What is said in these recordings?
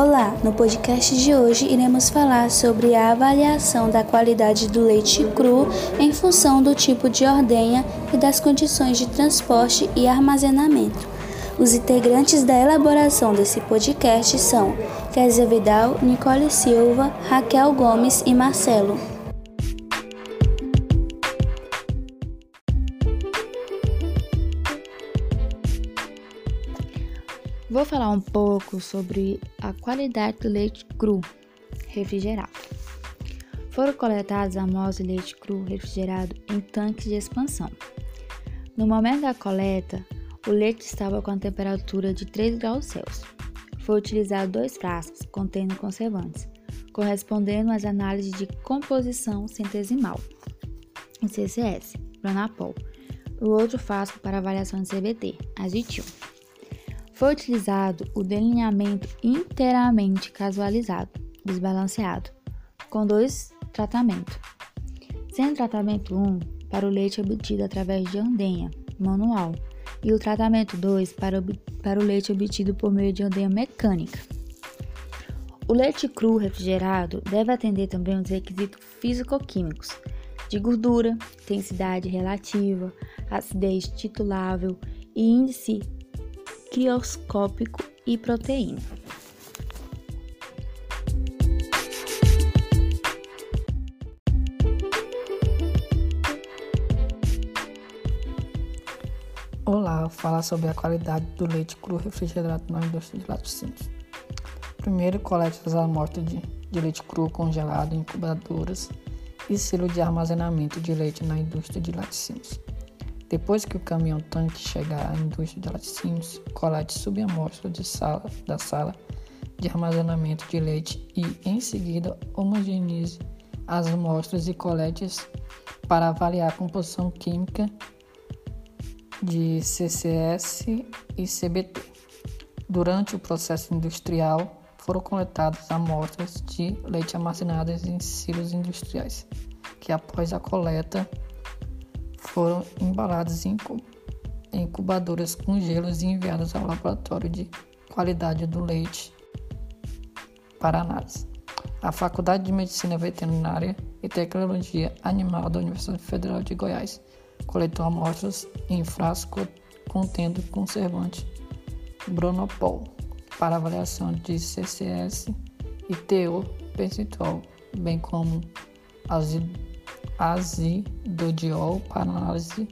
Olá, no podcast de hoje iremos falar sobre a avaliação da qualidade do leite cru em função do tipo de ordenha e das condições de transporte e armazenamento. Os integrantes da elaboração desse podcast são Kézia Vidal, Nicole Silva, Raquel Gomes e Marcelo. Vou falar um pouco sobre a qualidade do leite cru refrigerado. Foram coletadas amostras de leite cru refrigerado em tanques de expansão. No momento da coleta, o leite estava com a temperatura de 3 graus Celsius. Foi utilizado dois frascos contendo conservantes, correspondendo às análises de composição centesimal, em CCS, Pronapol, o outro frasco para avaliação de CBT, azitil. Foi utilizado o delineamento inteiramente casualizado, desbalanceado, com dois tratamentos. Sendo tratamento 1 para o leite obtido através de ordenha manual e o tratamento 2 para, para o leite obtido por meio de ordenha mecânica. O leite cru refrigerado deve atender também os requisitos físico-químicos de gordura, intensidade relativa, acidez titulável e índice crioscópico e proteína. Olá, falar sobre a qualidade do leite cru refrigerado na indústria de laticínios. Primeiro, colete as amostras de, de leite cru congelado em incubadoras e silo de armazenamento de leite na indústria de laticínios. Depois que o caminhão-tanque chegar à indústria de laticínios, colete subamostra de sala, da sala de armazenamento de leite e, em seguida, homogeneize as amostras e coletes para avaliar a composição química de CCS e CBT. Durante o processo industrial, foram coletadas amostras de leite armazenadas em silos industriais, que após a coleta foram embaladas em incubadoras com gelos e enviadas ao laboratório de qualidade do leite para análise. A Faculdade de Medicina Veterinária e Tecnologia Animal da Universidade Federal de Goiás coletou amostras em frasco contendo conservante Bronopol para avaliação de CCS e teor percentual, bem como azido azidodiol para análise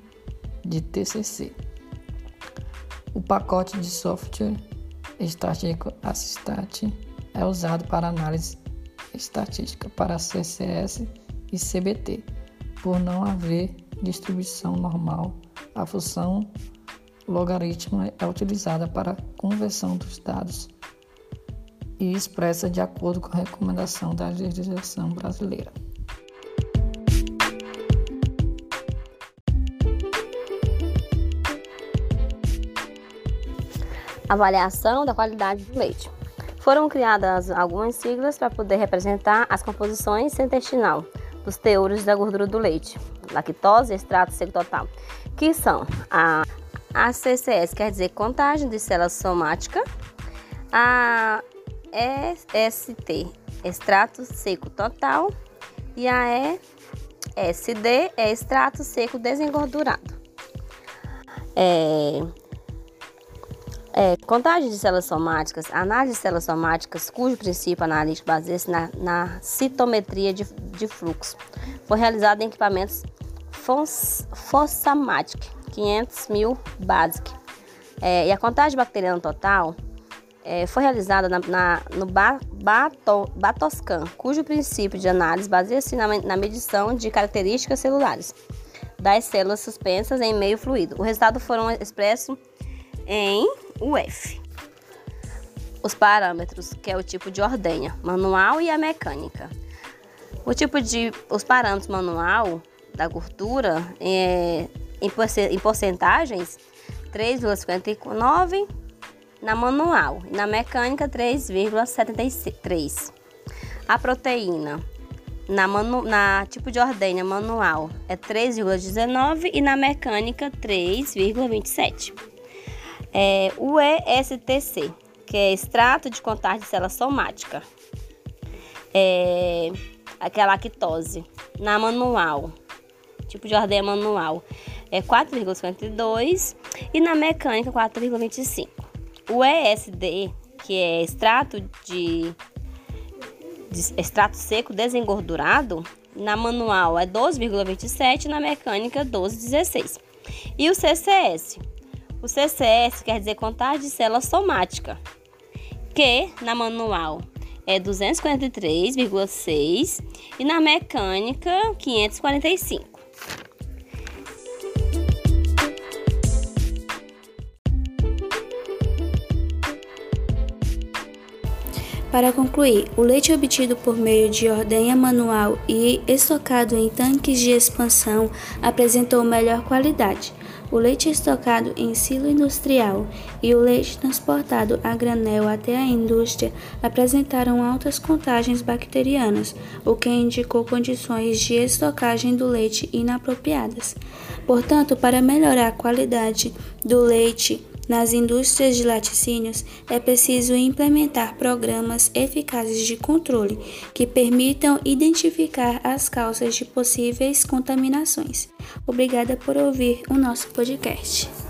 de TCC. O pacote de software Estatístico Assistat é usado para análise estatística para CCS e CBT. Por não haver distribuição normal, a função logaritmo é utilizada para conversão dos dados e expressa de acordo com a recomendação da legislação brasileira. Avaliação da qualidade do leite. Foram criadas algumas siglas para poder representar as composições intestinal dos teores da gordura do leite, lactose e extrato seco total, que são a ACCS, quer dizer contagem de célula somática, a EST, extrato seco total, e a ESD é extrato seco desengordurado. É, é, contagem de células somáticas, análise de células somáticas, cujo princípio analítico baseia-se na, na, citometria de, de, fluxo. Foi realizado em equipamentos Fossamatic 500 mil BASIC. É, e a contagem bacteriana total é, foi realizada na, na, no Bato, Batoscan, cujo princípio de análise baseia-se na, na medição de características celulares das células suspensas em meio fluido. O resultado foram expressos em UF. Os parâmetros, que é o tipo de ordenha, manual e a mecânica. O tipo de os parâmetros manual da gordura é, em porcentagens 3,59 na manual e na mecânica 3,73. A proteína na, manu, na tipo de ordenha manual é 3,19 e na mecânica 3,27 é, o ESTC, que é extrato de contagem de célula somática. É, que é a lactose. Na manual, tipo de ordem manual, é 4,52 e na mecânica 4,25. O ESD, que é extrato de, de extrato seco desengordurado, na manual é 12,27 e na mecânica 12,16. E o CCS? O CCS quer dizer contagem de célula somática, que na manual é 243,6 e na mecânica 545. Para concluir, o leite obtido por meio de ordenha manual e estocado em tanques de expansão apresentou melhor qualidade. O leite estocado em silo industrial e o leite transportado a granel até a indústria apresentaram altas contagens bacterianas, o que indicou condições de estocagem do leite inapropriadas. Portanto, para melhorar a qualidade do leite nas indústrias de laticínios, é preciso implementar programas eficazes de controle que permitam identificar as causas de possíveis contaminações. Obrigada por ouvir o nosso podcast.